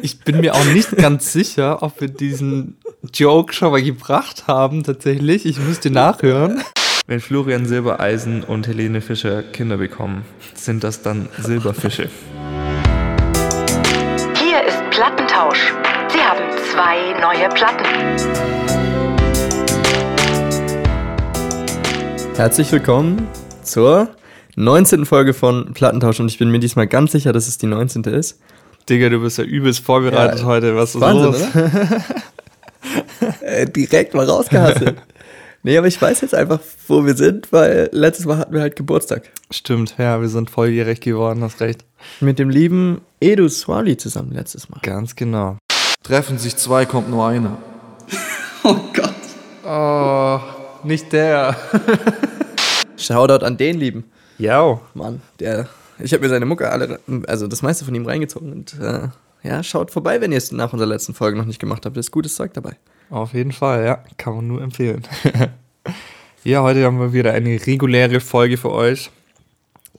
Ich bin mir auch nicht ganz sicher, ob wir diesen Joke schon mal gebracht haben, tatsächlich. Ich müsste nachhören. Wenn Florian Silbereisen und Helene Fischer Kinder bekommen, sind das dann Silberfische. Hier ist Plattentausch. Sie haben zwei neue Platten. Herzlich willkommen zur 19. Folge von Plattentausch und ich bin mir diesmal ganz sicher, dass es die 19. ist. Digga, du bist ja übelst vorbereitet Ja, heute. Was ist Wahnsinn, los? Äh, direkt mal rausgehasselt. nee, aber ich weiß jetzt einfach, wo wir sind, weil letztes Mal hatten wir halt Geburtstag. Stimmt, ja, wir sind volljährig geworden, hast recht. Mit dem lieben Edu Swali zusammen letztes Mal. Ganz genau. Treffen sich zwei, kommt nur einer. Oh, nicht der. Shoutout an den lieben Ja. Mann, der. Ich habe mir seine Mucke alle, also das meiste von ihm reingezogen und äh, ja, schaut vorbei, wenn ihr es nach unserer letzten Folge noch nicht gemacht habt. Da ist gutes Zeug dabei. Auf jeden Fall, ja. Kann man nur empfehlen. ja, heute haben wir wieder eine reguläre Folge für euch.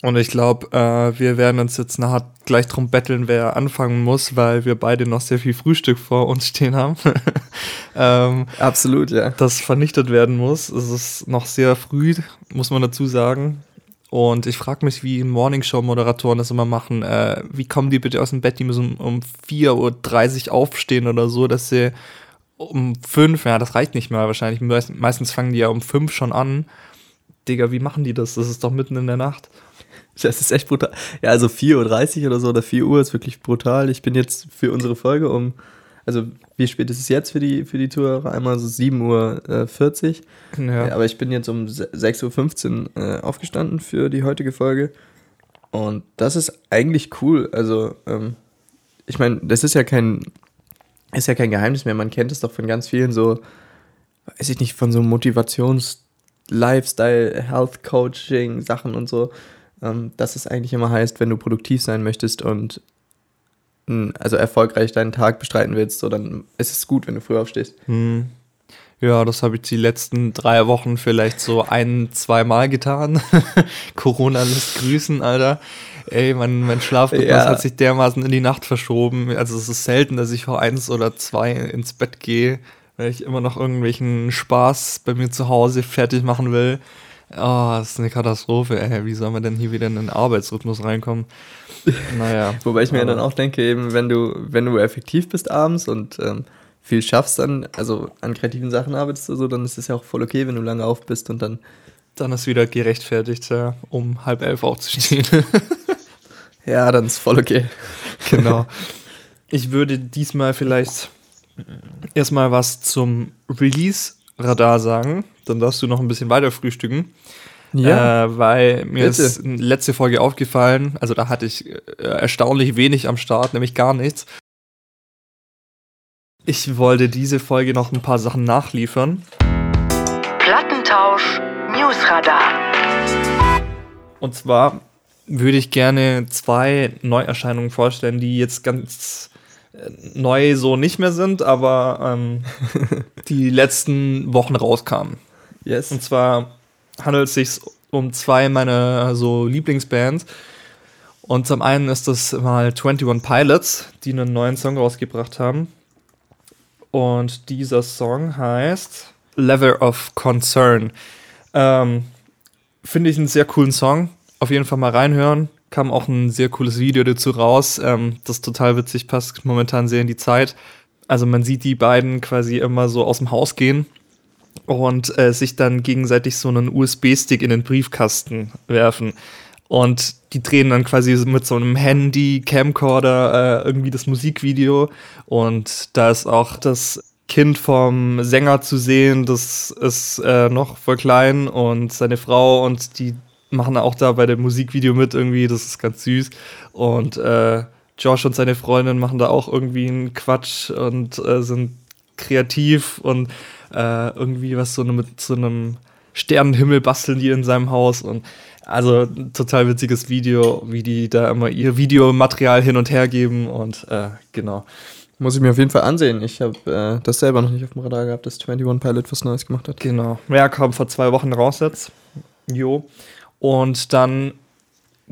Und ich glaube, äh, wir werden uns jetzt nachher gleich drum betteln, wer anfangen muss, weil wir beide noch sehr viel Frühstück vor uns stehen haben. ähm, Absolut, ja. das vernichtet werden muss. Es ist noch sehr früh, muss man dazu sagen. Und ich frage mich, wie Morningshow-Moderatoren das immer machen. Äh, wie kommen die bitte aus dem Bett? Die müssen um 4.30 Uhr aufstehen oder so, dass sie um 5, ja, das reicht nicht mal wahrscheinlich. Meist- Meistens fangen die ja um 5 schon an. Digga, wie machen die das? Das ist doch mitten in der Nacht. Das ist echt brutal. Ja, also 4.30 Uhr oder so oder 4 Uhr ist wirklich brutal. Ich bin jetzt für unsere Folge um, also wie spät ist es jetzt für die, für die Zuhörer? Einmal so 7.40 Uhr. Äh, 40. Ja. Aber ich bin jetzt um se- 6.15 Uhr äh, aufgestanden für die heutige Folge. Und das ist eigentlich cool. Also, ähm, ich meine, das ist ja kein, ist ja kein Geheimnis mehr. Man kennt es doch von ganz vielen so, weiß ich nicht, von so Motivations-, Lifestyle, Health Coaching Sachen und so. Ähm, dass es eigentlich immer heißt, wenn du produktiv sein möchtest und also erfolgreich deinen Tag bestreiten willst, so dann ist es gut, wenn du früh aufstehst. Hm. Ja, das habe ich die letzten drei Wochen vielleicht so ein, zwei Mal getan. Corona lässt grüßen, Alter. Ey, mein, mein Schlafrhythmus Ja. hat sich dermaßen in die Nacht verschoben. Also es ist selten, dass ich vor eins oder zwei ins Bett gehe, weil ich immer noch irgendwelchen Spaß bei mir zu Hause fertig machen will. Oh, das ist eine Katastrophe, ey. Wie soll man denn hier wieder in den Arbeitsrhythmus reinkommen? Naja. Wobei ich mir dann auch denke, eben, wenn du, wenn du effektiv bist abends und ähm, viel schaffst, dann, also an kreativen Sachen arbeitest oder so, dann ist es ja auch voll okay, wenn du lange auf bist und dann, Dann ist wieder gerechtfertigt, ja, um halb elf aufzustehen. ja, dann ist voll okay. Genau. Ich würde diesmal vielleicht erstmal was zum Release-Radar sagen. Dann darfst du noch ein bisschen weiter frühstücken. Äh, weil mir Bitte. ist letzte Folge aufgefallen, also da hatte ich äh, erstaunlich wenig am Start, nämlich gar nichts. Ich wollte diese Folge noch ein paar Sachen nachliefern. Plattentausch Newsradar. Und zwar würde ich gerne zwei Neuerscheinungen vorstellen, die jetzt ganz äh, neu so nicht mehr sind, aber ähm, die letzten Wochen rauskamen. yes. Und zwar handelt es sich um zwei meiner so Lieblingsbands. Und zum einen ist das mal 21 Pilots, die einen neuen Song rausgebracht haben. Und dieser Song heißt Level of Concern. Ähm, Finde ich einen sehr coolen Song. Auf jeden Fall mal reinhören. Kam auch ein sehr cooles Video dazu raus. Ähm, das total witzig, passt momentan sehr in die Zeit. Also man sieht die beiden quasi immer so aus dem Haus gehen und äh, sich dann gegenseitig so einen USB-Stick in den Briefkasten werfen. Und die drehen dann quasi mit so einem Handy-Camcorder äh, irgendwie das Musikvideo. Und da ist auch das Kind vom Sänger zu sehen, das ist äh, noch voll klein und seine Frau und die machen auch da bei dem Musikvideo mit irgendwie, das ist ganz süß. Und äh, Josh und seine Freundin machen da auch irgendwie einen Quatsch und äh, sind kreativ und äh, irgendwie was so mit so einem Sternenhimmel basteln die in seinem Haus und also ein total witziges Video, wie die da immer ihr Videomaterial hin und her geben und äh, genau. Muss ich mir auf jeden Fall ansehen. Ich habe äh, das selber noch nicht auf dem Radar gehabt, dass 21 Pilot was Neues gemacht hat. Genau. Ja, kam vor zwei Wochen raus jetzt. Jo. Und dann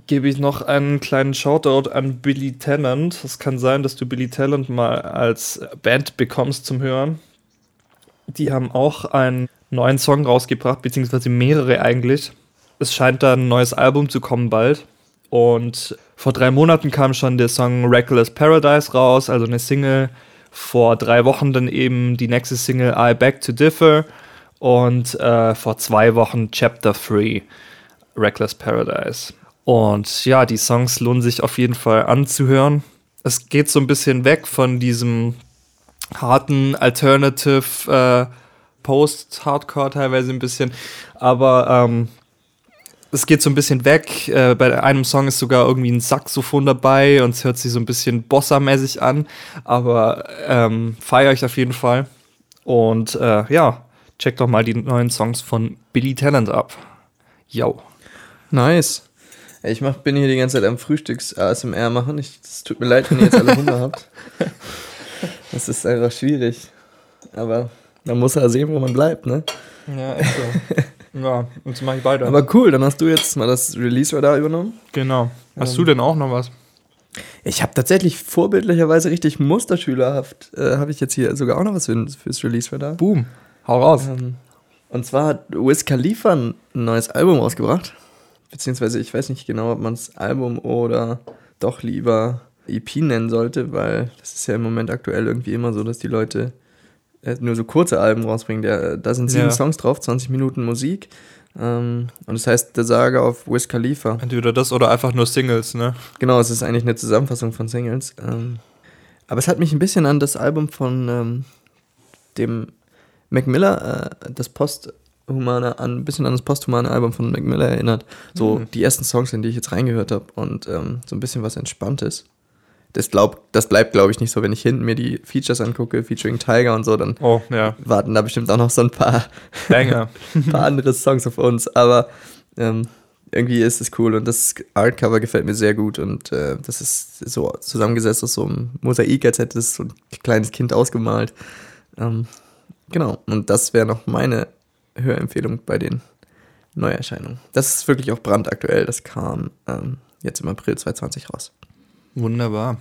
gebe ich noch einen kleinen Shoutout an Billy Tennant. Es kann sein, dass du Billy Tennant mal als Band bekommst zum Hören. Die haben auch einen neuen Song rausgebracht, beziehungsweise mehrere eigentlich. Es scheint da ein neues Album zu kommen bald. Und vor drei Monaten kam schon der Song Reckless Paradise raus, also eine Single. Vor drei Wochen dann eben die nächste Single I Beg to Differ. Und äh, vor zwei Wochen Chapter 3, Reckless Paradise. Und ja, die Songs lohnen sich auf jeden Fall anzuhören. Es geht so ein bisschen weg von diesem harten Alternative äh, Post-Hardcore teilweise ein bisschen, aber ähm, es geht so ein bisschen weg. Äh, bei einem Song ist sogar irgendwie ein Saxophon dabei und es hört sich so ein bisschen Bossa-mäßig an, aber ähm, feiere ich auf jeden Fall. Und äh, ja, check doch mal die neuen Songs von Billy Talent ab. Yo. Nice. Ich mach, bin hier die ganze Zeit am Frühstücks-ASMR machen. Es tut mir leid, wenn ihr jetzt alle Hunger habt. Das ist einfach schwierig. Aber man muss ja sehen, wo man bleibt, ne? Ja, echt so. ja, und so mache ich beide. Aber cool, dann hast du jetzt mal das Release-Radar übernommen. genau. Hast du denn auch noch was? Ich habe tatsächlich vorbildlicherweise richtig musterschülerhaft, äh, habe ich jetzt hier sogar auch noch was für, fürs Release-Radar. Boom. Hau raus. Ähm, und zwar hat Wiz Khalifa ein neues Album rausgebracht. Beziehungsweise ich weiß nicht genau, ob man es Album oder doch lieber EP nennen sollte, weil das ist ja im Moment aktuell irgendwie immer so, dass die Leute äh, nur so kurze Alben rausbringen. Der, da sind sieben Ja. Songs drauf, 20 Minuten Musik. Ähm, und das heißt Der Sage auf Wiz Khalifa. Entweder das oder einfach nur Singles, ne? Genau, es ist eigentlich eine Zusammenfassung von Singles. Ähm, aber es hat mich ein bisschen an das Album von ähm, dem Mac Miller, äh, das Posthumane, an, ein bisschen an das posthumane Album von Mac Miller erinnert. So Mhm. die ersten Songs, in die ich jetzt reingehört habe und ähm, so ein bisschen was Entspanntes. Das, glaub, das bleibt, glaube ich, nicht so, wenn ich hinten mir die Features angucke, featuring Tiger und so, dann Oh, ja. warten da bestimmt auch noch so ein paar Banger. paar andere Songs auf uns, aber ähm, irgendwie ist es cool und das Artcover gefällt mir sehr gut und äh, das ist so zusammengesetzt aus so einem Mosaik, als hätte es so ein kleines Kind ausgemalt. Ähm, genau, und das wäre noch meine Hörempfehlung bei den Neuerscheinungen. Das ist wirklich auch brandaktuell, das kam ähm, jetzt im April 2020 raus. Wunderbar.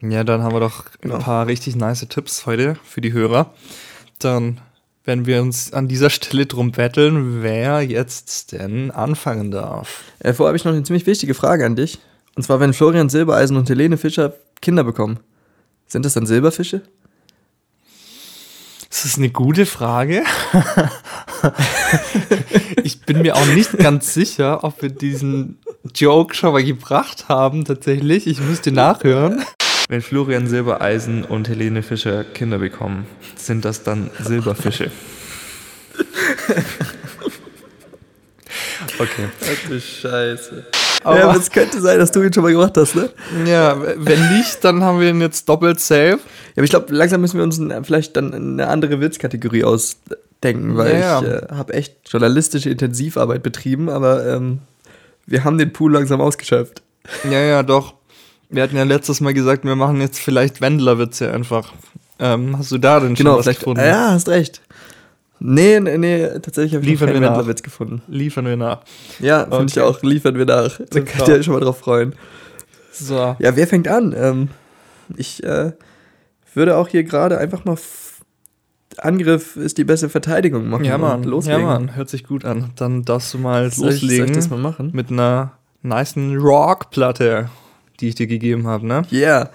Ja, dann haben wir doch Genau. ein paar richtig nice Tipps heute für die Hörer. Dann werden wir uns an dieser Stelle drum betteln, wer jetzt denn anfangen darf. Äh, vorher habe ich noch eine ziemlich wichtige Frage an dich. Und zwar, wenn Florian Silbereisen und Helene Fischer Kinder bekommen, sind das dann Silberfische? Das ist eine gute Frage. ich bin mir auch nicht ganz sicher, ob wir diesen Joke schon mal gebracht haben, tatsächlich. Ich müsste nachhören. Wenn Florian Silbereisen und Helene Fischer Kinder bekommen, sind das dann Silberfische? Okay. Ach du Scheiße. Aber- ja, aber es könnte sein, dass du ihn schon mal gemacht hast, ne? Ja, wenn nicht, dann haben wir ihn jetzt doppelt safe. Ja, aber ich glaube, langsam müssen wir uns vielleicht dann eine andere Witzkategorie ausdenken, weil Ja, ich ja. äh, habe echt journalistische Intensivarbeit betrieben, aber ähm, wir haben den Pool langsam ausgeschöpft. Ja, ja, doch. Wir hatten ja letztes Mal gesagt, wir machen jetzt vielleicht Wendler-Witze einfach. Ähm, hast du da denn schon Genau, was gefunden? Ja, hast recht. Nee, nee, nee tatsächlich habe ich noch Liefern keinen wir nach. Wendlerwitz gefunden. Liefern wir nach. Ja, finde ich Okay. auch. Liefern wir nach. Da Super. könnt ihr euch schon mal drauf freuen. So. Ja, wer fängt an? Ähm, ich äh, würde auch hier gerade einfach mal Angriff ist die beste Verteidigung machen. Ja, und Mann. Loslegen. Ja, Mann. Hört sich gut an. Dann darfst du mal ich, loslegen ich das mal machen? mit einer nicen Rock-Platte, die ich dir gegeben habe, ne? Yeah.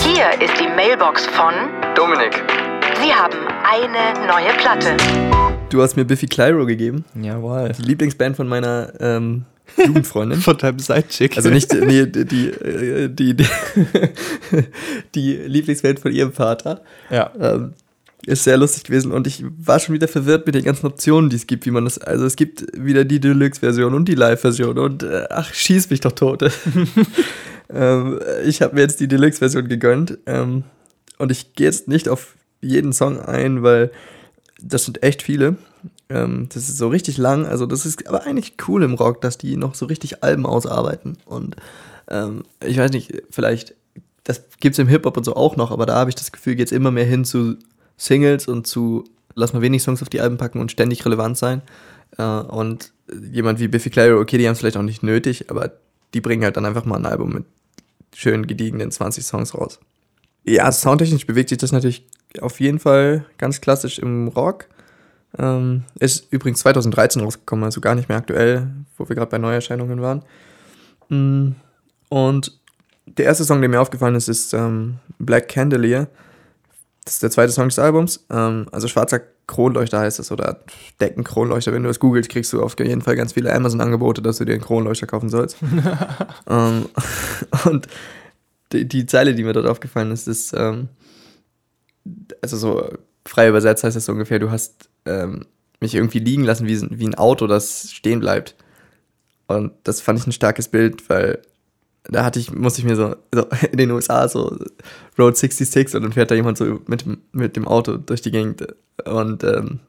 Hier ist die Mailbox von Dominik. Sie haben eine neue Platte. Du hast mir Biffy Clyro gegeben. Jawohl. Die Lieblingsband von meiner ähm, Jugendfreundin. Von deinem Sidechick. Also nicht nee, die, die, äh, die, die, die Lieblingsband von ihrem Vater. Ja. Ähm, ist sehr lustig gewesen und ich war schon wieder verwirrt mit den ganzen Optionen, die es gibt, wie man das. Also es gibt wieder die Deluxe-Version und die Live-Version und äh, ach, schieß mich doch tot. ähm, ich habe mir jetzt die Deluxe-Version gegönnt ähm, und ich gehe jetzt nicht auf jeden Song ein, weil das sind echt viele. Ähm, das ist so richtig lang, also das ist aber eigentlich cool im Rock, dass die noch so richtig Alben ausarbeiten und ähm, ich weiß nicht, vielleicht das gibt es im Hip-Hop und so auch noch, aber da habe ich das Gefühl, geht es immer mehr hin zu Singles und zu, lass mal wenig Songs auf die Alben packen und ständig relevant sein. Äh, und jemand wie Biffy Clyro, okay, die haben es vielleicht auch nicht nötig, aber die bringen halt dann einfach mal ein Album mit schön gediegenen 20 Songs raus. Ja, soundtechnisch bewegt sich das natürlich auf jeden Fall ganz klassisch im Rock. Ähm, ist übrigens 2013 rausgekommen, also gar nicht mehr aktuell, wo wir gerade bei Neuerscheinungen waren. Mm, Und der erste Song, der mir aufgefallen ist, ist ähm, Black Candelier. Das ist der zweite Song des Albums. Ähm, also schwarzer Kronleuchter heißt es oder Deckenkronleuchter. Wenn du das googelst, kriegst du auf jeden Fall ganz viele Amazon-Angebote, dass du dir einen Kronleuchter kaufen sollst. ähm, und die, die Zeile, die mir dort aufgefallen ist, ist, ähm, also so frei übersetzt heißt das so ungefähr, du hast ähm, mich irgendwie liegen lassen wie, wie ein Auto, das stehen bleibt. Und das fand ich ein starkes Bild, weil da hatte ich, musste ich mir so, so in den USA so Road 66 und dann fährt da jemand so mit, dem- mit dem Auto durch die Gegend. Und ähm,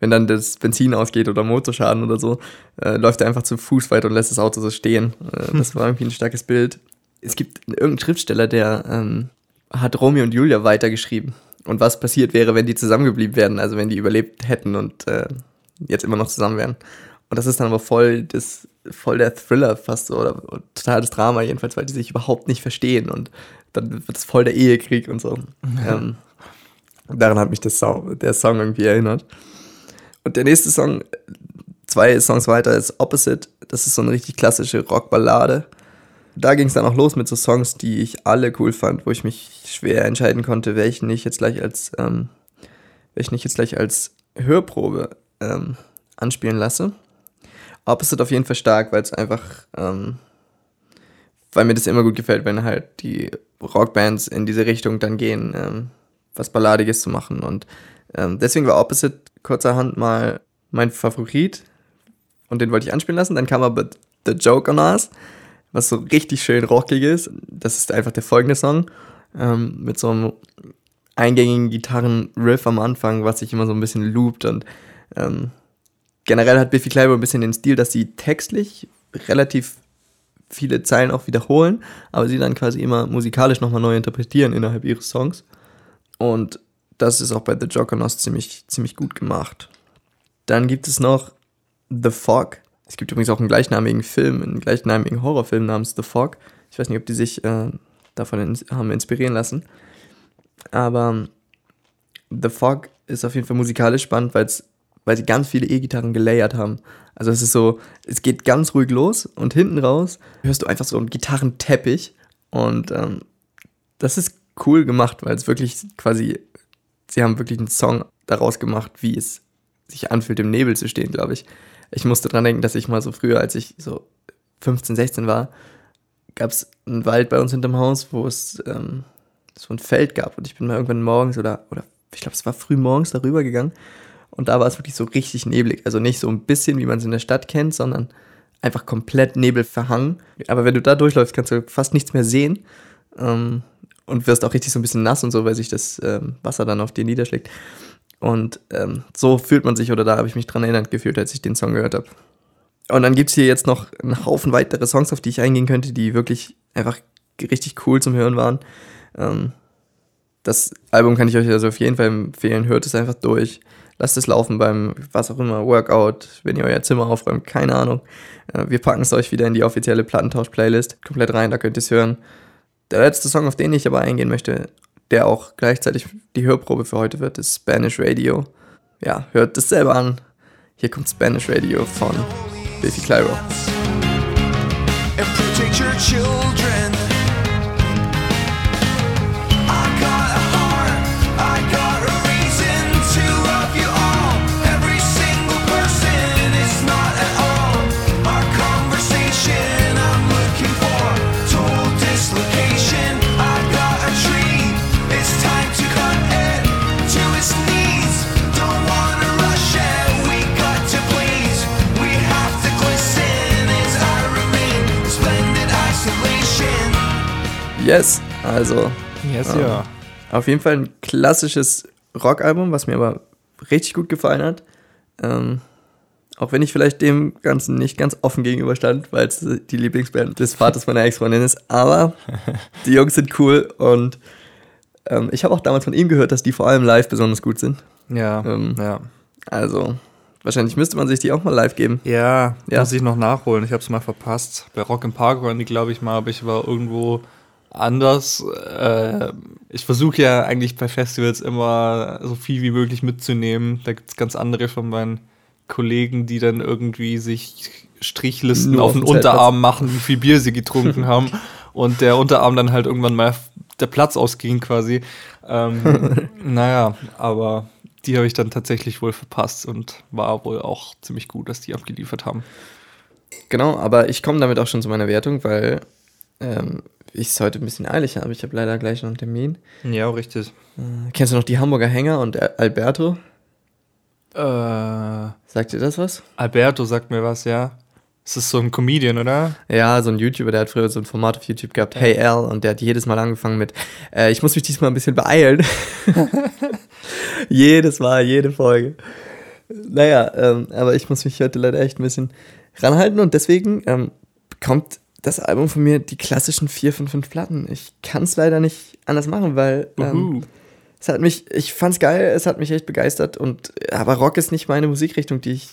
wenn dann das Benzin ausgeht oder Motorschaden oder so, äh, läuft er einfach zu Fuß weiter und lässt das Auto so stehen. Äh, das war irgendwie ein starkes Bild. Es gibt irgendeinen Schriftsteller, der ähm, hat Romeo und Julia weitergeschrieben. Und was passiert wäre, wenn die zusammengeblieben wären, also wenn die überlebt hätten und äh, jetzt immer noch zusammen wären. Und das ist dann aber voll, das, voll der Thriller fast so, oder, total das Drama jedenfalls, weil die sich überhaupt nicht verstehen und dann wird es voll der Ehekrieg und so. ähm, daran hat mich das Song, der Song irgendwie erinnert. Und der nächste Song, zwei Songs weiter, ist Opposite. Das ist so eine richtig klassische Rockballade. Da ging es dann auch los mit so Songs, die ich alle cool fand, wo ich mich schwer entscheiden konnte, welchen ich jetzt gleich als, ähm, welchen ich jetzt gleich als Hörprobe ähm, anspielen lasse. Opposite auf jeden Fall stark, weil es einfach, ähm, weil mir das immer gut gefällt, wenn halt die Rockbands in diese Richtung dann gehen, ähm, was Balladiges zu machen. Und ähm, deswegen war Opposite kurzerhand mal mein Favorit und den wollte ich anspielen lassen. Dann kam aber The Joke on Us, was so richtig schön rockig ist. Das ist einfach der folgende Song ähm, mit so einem eingängigen Gitarrenriff am Anfang, was sich immer so ein bisschen loopt und ähm, generell hat Biffy Clyro ein bisschen den Stil, dass sie textlich relativ viele Zeilen auch wiederholen, aber sie dann quasi immer musikalisch nochmal neu interpretieren innerhalb ihres Songs. Und das ist auch bei The Jokernos ziemlich, ziemlich gut gemacht. Dann gibt es noch The Fog. Es gibt übrigens auch einen gleichnamigen Film, einen gleichnamigen Horrorfilm namens The Fog. Ich weiß nicht, ob die sich äh, davon ins haben inspirieren lassen. Aber ähm, The Fog ist auf jeden Fall musikalisch spannend, weil's, weil sie ganz viele E-Gitarren gelayert haben. Also es ist so, es geht ganz ruhig los und hinten raus hörst du einfach so einen Gitarrenteppich und ähm, das ist cool gemacht, weil es wirklich quasi, sie haben wirklich einen Song daraus gemacht, wie es sich anfühlt, im Nebel zu stehen, glaube ich. Ich musste dran denken, dass ich mal so früher, als ich so 15, 16 war, gab es einen Wald bei uns hinterm Haus, wo es ähm, so ein Feld gab und ich bin mal irgendwann morgens oder, oder ich glaube, es war früh morgens darüber gegangen und da war es wirklich so richtig neblig. Also nicht so ein bisschen, wie man es in der Stadt kennt, sondern einfach komplett nebelverhangen. Aber wenn du da durchläufst, kannst du fast nichts mehr sehen ähm, und wirst auch richtig so ein bisschen nass und so, weil sich das ähm, Wasser dann auf dir niederschlägt. Und ähm, so fühlt man sich, oder da habe ich mich dran erinnert gefühlt, als ich den Song gehört habe. Und dann gibt es hier jetzt noch einen Haufen weitere Songs, auf die ich eingehen könnte, die wirklich einfach richtig cool zum Hören waren. Ähm, das Album kann ich euch also auf jeden Fall empfehlen. Hört es einfach durch. Lasst es laufen beim, was auch immer, Workout, wenn ihr euer Zimmer aufräumt, keine Ahnung. Äh, wir packen es euch wieder in die offizielle Plattentausch-Playlist komplett rein, da könnt ihr es hören. Der letzte Song, auf den ich aber eingehen möchte, der auch gleichzeitig die Hörprobe für heute wird, ist Spanish Radio. Ja, hört das selber an. Hier kommt Spanish Radio von Biffy Clyro. and protect your children. Yes, also Yes, Ja. ja. Auf jeden Fall ein klassisches Rockalbum, was mir aber richtig gut gefallen hat. Ähm, auch wenn ich vielleicht dem Ganzen nicht ganz offen gegenüberstand, weil es die Lieblingsband des Vaters meiner Ex-Freundin ist. Aber die Jungs sind cool und ähm, ich habe auch damals von ihm gehört, dass die vor allem live besonders gut sind. Ja, Ähm, ja. Also Wahrscheinlich müsste man sich die auch mal live geben. Ja, Ja. muss ich noch nachholen. Ich habe es mal verpasst. Bei Rock im Park waren die, glaube ich, mal, aber ich war irgendwo anders. Äh, ich versuche ja eigentlich bei Festivals immer so viel wie möglich mitzunehmen. Da gibt es ganz andere von meinen Kollegen, die dann irgendwie sich Strichlisten Nur auf den. Unterarm machen, wie viel Bier sie getrunken haben. Und der Unterarm dann halt irgendwann mal der Platz ausging quasi. Ähm, naja, aber die habe ich dann tatsächlich wohl verpasst und war wohl auch ziemlich gut, dass die abgeliefert haben. Genau, aber ich komme damit auch schon zu meiner Wertung, weil ähm, ich es heute ein bisschen eilig habe. Ich habe leider gleich noch einen Termin. Ja, richtig. Kennst du noch die Hamburger Hänger und Al- Alberto? Äh, Sagt dir das was? Alberto sagt mir was, ja. Es ist so ein Comedian, oder? Ja, so ein YouTuber, der hat früher so ein Format auf YouTube gehabt, Hey Al, und der hat jedes Mal angefangen mit, äh, ich muss mich diesmal ein bisschen beeilen. jedes Mal, jede Folge. Naja, ähm, aber ich muss mich heute leider echt ein bisschen ranhalten und deswegen ähm, bekommt das Album von mir die klassischen 4 von 5 Platten. Ich kann es leider nicht anders machen, weil ähm, es hat mich, ich fand's geil, es hat mich echt begeistert und aber Rock ist nicht meine Musikrichtung, die ich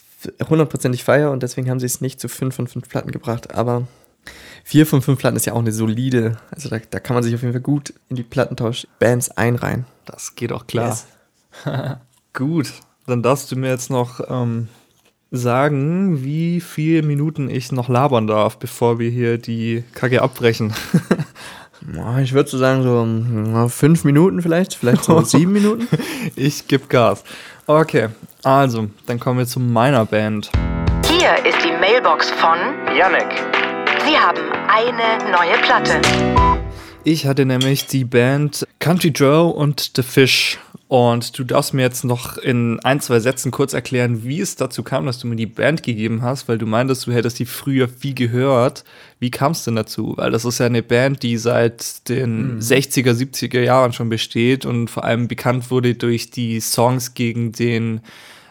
hundertprozentig feiere und deswegen haben sie es nicht zu 5 von 5 Platten gebracht, aber 4 von 5 Platten ist ja auch eine solide, also da, da kann man sich auf jeden Fall gut in die Plattentausch-Bands einreihen. Das geht auch klar. Yes. Gut, dann darfst du mir jetzt noch ähm, sagen, wie viele Minuten ich noch labern darf, bevor wir hier die Kacke abbrechen. Ich würde so sagen, so fünf Minuten vielleicht, vielleicht so sieben Minuten. ich gebe Gas. Okay, also, dann kommen wir zu meiner Band. Hier ist die Mailbox von Yannick. Sie haben eine neue Platte. Ich hatte nämlich die Band Country Joe und The Fish. Und du darfst mir jetzt noch in ein, zwei Sätzen kurz erklären, wie es dazu kam, dass du mir die Band gegeben hast, weil du meintest, du hättest die früher viel gehört. Wie kam es denn dazu? Weil das ist ja eine Band, die seit den 60er, 70er Jahren schon besteht und vor allem bekannt wurde durch die Songs gegen den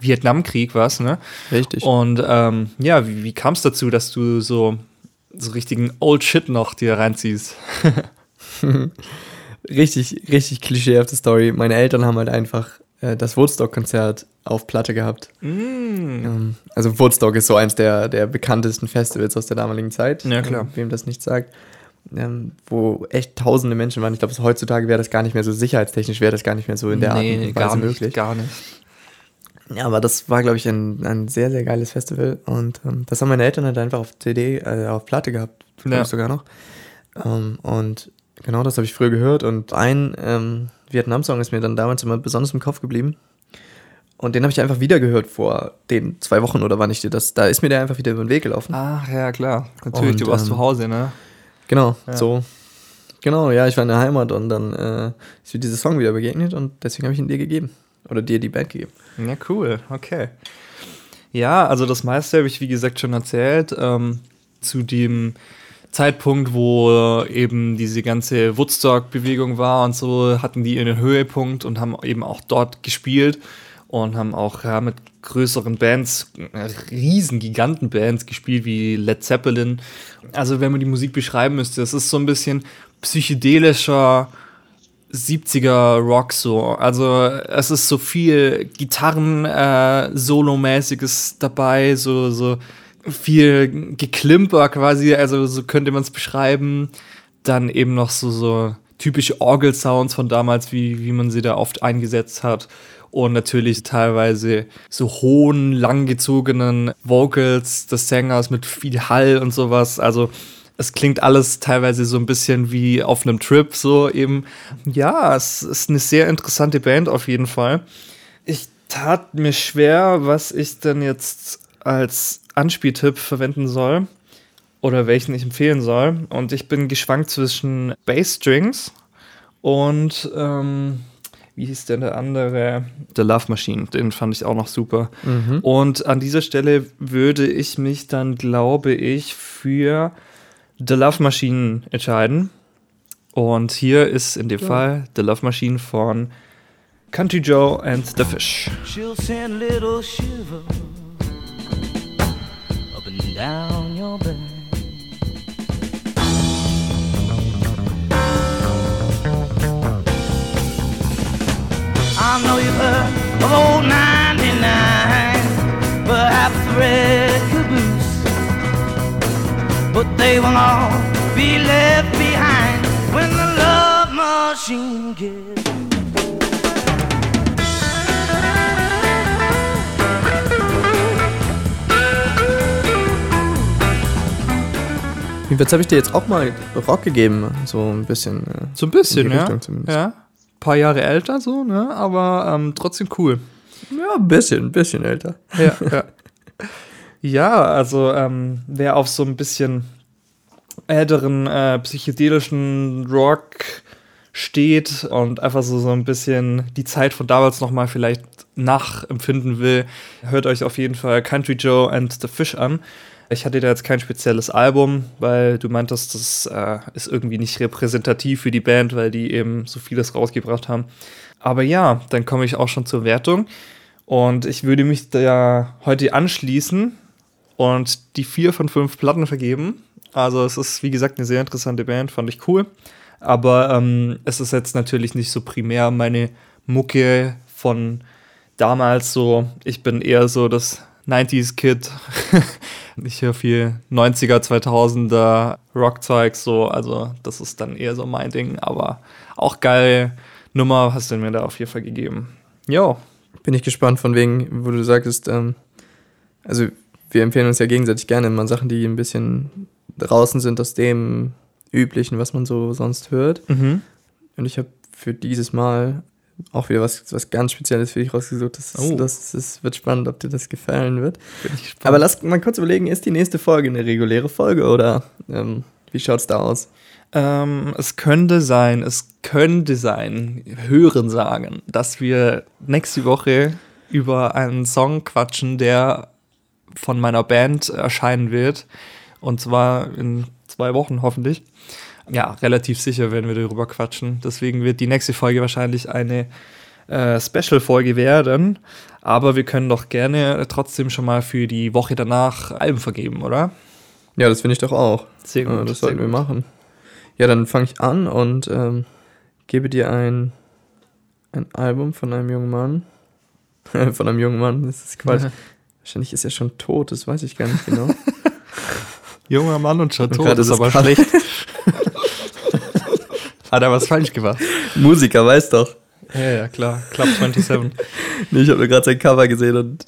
Vietnamkrieg, was, ne? Richtig. Und ähm, ja, wie, wie kam es dazu, dass du so, so richtigen Old Shit noch dir reinziehst? Richtig, richtig klischeehafte Story. Meine Eltern haben halt einfach äh, das Woodstock-Konzert auf Platte gehabt. Ähm, also Woodstock ist so eins der, der bekanntesten Festivals aus der damaligen Zeit. Ja, klar. Ähm, wem das nicht sagt. Ähm, wo echt tausende Menschen waren. Ich glaube, heutzutage wäre das gar nicht mehr so sicherheitstechnisch, wäre das gar nicht mehr so in der Art und Weise möglich. gar nicht. Ja, aber das war, glaube ich, ein, ein sehr, sehr geiles Festival. Und ähm, das haben meine Eltern halt einfach auf CD, äh, auf Platte gehabt. Glaub Ja. sogar noch. Ähm, und genau das habe ich früher gehört. Und ein ähm, Vietnam-Song ist mir dann damals immer besonders im Kopf geblieben. Und den habe ich einfach wieder gehört vor den zwei Wochen oder wann ich dir das. Da ist mir der einfach wieder über den Weg gelaufen. Ach ja, klar. Natürlich, Und, du warst ähm, zu Hause, ne? Genau, so. Genau, ja, ich war in der Heimat und dann äh, ist mir dieser Song wieder begegnet und deswegen habe ich ihn dir gegeben. Oder dir die Band gegeben. Ja, cool, okay. Ja, also das meiste habe ich, wie gesagt, schon erzählt. Ähm, zu dem Zeitpunkt, wo eben diese ganze Woodstock-Bewegung war und so, hatten die ihren Höhepunkt und haben eben auch dort gespielt und haben auch ja, mit größeren Bands, riesen Gigantenbands gespielt, wie Led Zeppelin. Also wenn man die Musik beschreiben müsste, es ist so ein bisschen psychedelischer 70er Rock so. Also es ist so viel Gitarren äh, dabei, so so viel Geklimper quasi, also so könnte man es beschreiben. Dann eben noch so so typische Orgel-Sounds von damals, wie wie man sie da oft eingesetzt hat. Und natürlich teilweise so hohen, langgezogenen Vocals des Sängers mit viel Hall und sowas. Also es klingt alles teilweise so ein bisschen wie auf einem Trip, so eben. Ja, es ist eine sehr interessante Band auf jeden Fall. Ich tat mir schwer, was ich denn jetzt als Anspieltipp verwenden soll oder welchen ich empfehlen soll. Und ich bin geschwankt zwischen Bassstrings und ähm, wie hieß denn der andere? The Love Machine, den fand ich auch noch super. Und an dieser Stelle würde ich mich dann, glaube ich, für The Love Machine entscheiden. Und hier ist in dem Fall The Love Machine von Country Joe and the Fish. She'll send little shivers down your back. I know you've heard of old 99, but red caboose. But they will all be left behind when the love machine gets. Jetzt habe ich dir jetzt auch mal Rock gegeben, so ein bisschen. äh, So ein bisschen, ja. Ja. Paar Jahre älter so, ne? Aber ähm, trotzdem cool. Ja, ein bisschen, ein bisschen älter. Ja, ja. ja also ähm, wer auf so ein bisschen älteren äh, psychedelischen Rock steht und einfach so, so ein bisschen die Zeit von damals nochmal vielleicht nachempfinden will, hört euch auf jeden Fall Country Joe and the Fish an. Ich hatte da jetzt kein spezielles Album, weil du meintest, das äh, ist irgendwie nicht repräsentativ für die Band, weil die eben so vieles rausgebracht haben. Aber ja, dann komme ich auch schon zur Wertung. Und ich würde mich da heute anschließen und die vier von fünf Platten vergeben. Also es ist, wie gesagt, eine sehr interessante Band, fand ich cool. Aber ähm, es ist jetzt natürlich nicht so primär meine Mucke von damals so. Ich bin eher so das 90s-Kid. ich höre viel 90er, 2000er Rockzeug so. Also das ist dann eher so mein Ding. Aber auch geil Nummer hast du mir da auf jeden Fall gegeben. Jo, Bin ich gespannt, von wegen, wo du sagtest, ähm, also wir empfehlen uns ja gegenseitig gerne immer Sachen, die ein bisschen draußen sind aus dem Üblichen, was man so sonst hört. Mhm. Und ich habe für dieses Mal auch wieder was, was ganz Spezielles für dich rausgesucht. Das, ist, Oh. das, das wird spannend, ob dir das gefallen wird. Aber lass mal kurz überlegen, ist die nächste Folge eine reguläre Folge oder ähm, wie schaut's da aus? Ähm, es könnte sein, es könnte sein, hören sagen, dass wir nächste Woche über einen Song quatschen, der von meiner Band erscheinen wird. Und zwar in zwei Wochen hoffentlich. Ja, relativ sicher werden wir darüber quatschen. Deswegen wird die nächste Folge wahrscheinlich eine äh, Special-Folge werden. Aber wir können doch gerne trotzdem schon mal für die Woche danach Alben vergeben, oder? Ja, das finde ich doch auch. Sehr Äh, das sollten wir machen. Ja, dann fange ich an und ähm, gebe dir ein, ein Album von einem jungen Mann. von einem jungen Mann, das ist Quatsch. Wahrscheinlich ist er schon tot, das weiß ich gar nicht genau. Junger Mann und schon tot, gerade ist das aber schlecht. Hat er was falsch gemacht? Musiker, weiß doch. Ja, ja, klar. Club 27. Nee, ich habe nur gerade sein Cover gesehen und.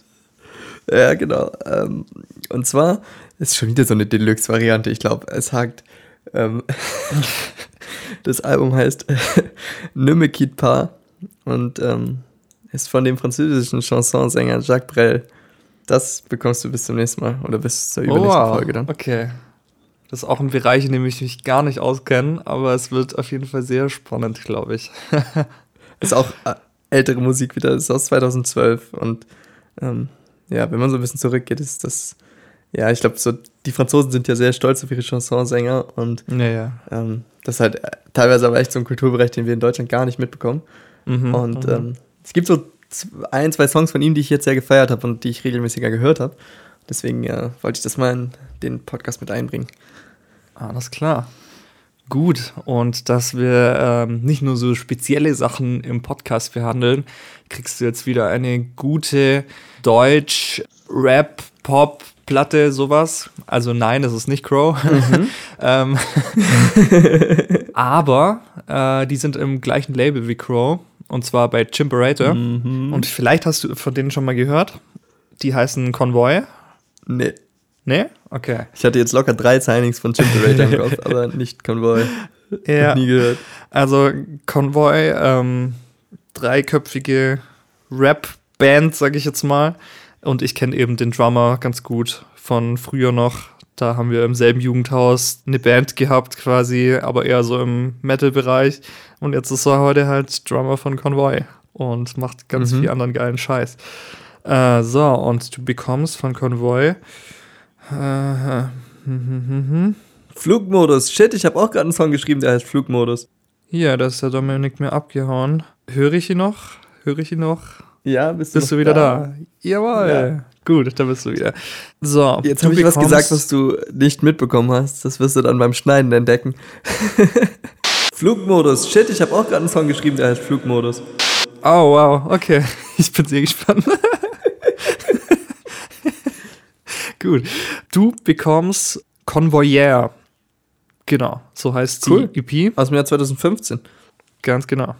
Ja, genau. Ähm, und zwar ist schon wieder so eine Deluxe-Variante. Ich glaube, es hakt. Ähm, das Album heißt Ne me quitte pas und ähm, ist von dem französischen Chansonsänger Jacques Brel. Das bekommst du bis zum nächsten Mal oder bis zur übernächsten Folge dann. Okay. Das ist auch ein Bereich, in dem ich mich gar nicht auskenne, aber es wird auf jeden Fall sehr spannend, glaube ich. Ist auch äh, ältere Musik wieder, ist aus 2012 und ähm, ja, wenn man so ein bisschen zurückgeht, ist das, ja, ich glaube, so, die Franzosen sind ja sehr stolz auf ihre Chansonsänger und Naja. ähm, das ist halt äh, teilweise aber echt so ein Kulturbereich, den wir in Deutschland gar nicht mitbekommen. Mhm. Und ähm, es gibt so ein, zwei Songs von ihm, die ich jetzt sehr gefeiert habe und die ich regelmäßiger gehört habe. Deswegen ja, wollte ich das mal in den Podcast mit einbringen. Alles klar. Gut, und dass wir ähm, nicht nur so spezielle Sachen im Podcast behandeln, kriegst du jetzt wieder eine gute Deutsch-Rap-Pop-Platte, sowas. Also nein, das ist nicht Crow. ähm, aber äh, die sind im gleichen Label wie Crow, und zwar bei Chimperator. Und vielleicht hast du von denen schon mal gehört. Die heißen Convoy. Nee. Nee? Okay. Ich hatte jetzt locker drei Signings von Chimperator im Kopf, aber nicht Convoy. Ja. Nie gehört. Also Convoy, ähm, dreiköpfige Rap-Band, sag ich jetzt mal. Und ich kenne eben den Drummer ganz gut von früher noch. Da haben wir im selben Jugendhaus eine Band gehabt quasi, aber eher so im Metal-Bereich. Und jetzt ist er heute halt Drummer von Convoy und macht ganz Mhm. viel anderen geilen Scheiß. Äh, so, und du bekommst von Convoy äh, Flugmodus. Shit, ich habe auch gerade einen Song geschrieben, der heißt Flugmodus. hier, da ist der Dominik mir abgehauen. Höre ich ihn noch? Höre ich ihn noch? Ja, bist du, Bist du wieder da? Jawohl. Ja. Gut, da bist du wieder. So. Jetzt habe ich was gesagt, was du nicht mitbekommen hast. Das wirst du dann beim Schneiden entdecken. Flugmodus. Shit, ich habe auch gerade einen Song geschrieben, der heißt Flugmodus. Oh, wow. Okay. Ich bin sehr gespannt. gut. Du bekommst Convoyeur. Genau, so heißt die Cool. EP. Aus dem Jahr 2015. Ganz genau.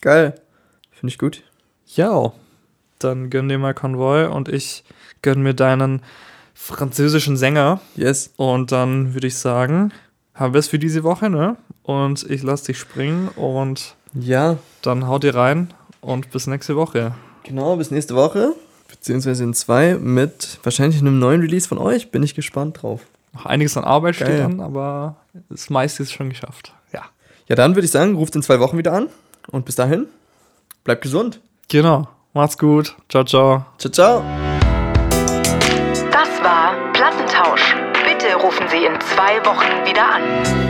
Geil. Finde ich gut. Ja, dann gönn dir mal Convoy und ich gönn mir deinen französischen Sänger. Yes. Und dann würde ich sagen, haben wir es für diese Woche, ne? Und ich lasse dich springen und Ja, dann haut ihr rein und bis nächste Woche. genau. Bis nächste Woche. Beziehungsweise in zwei mit wahrscheinlich einem neuen Release von euch. Bin ich gespannt drauf. Noch einiges an Arbeit steht Geil. an, aber das meiste ist schon geschafft. Ja. Ja, dann würde ich sagen, ruft in zwei Wochen wieder an. Und bis dahin, bleibt gesund. Genau. Macht's gut. Ciao, ciao. Ciao, ciao. Das war Plattentausch. Bitte rufen Sie in zwei Wochen wieder an.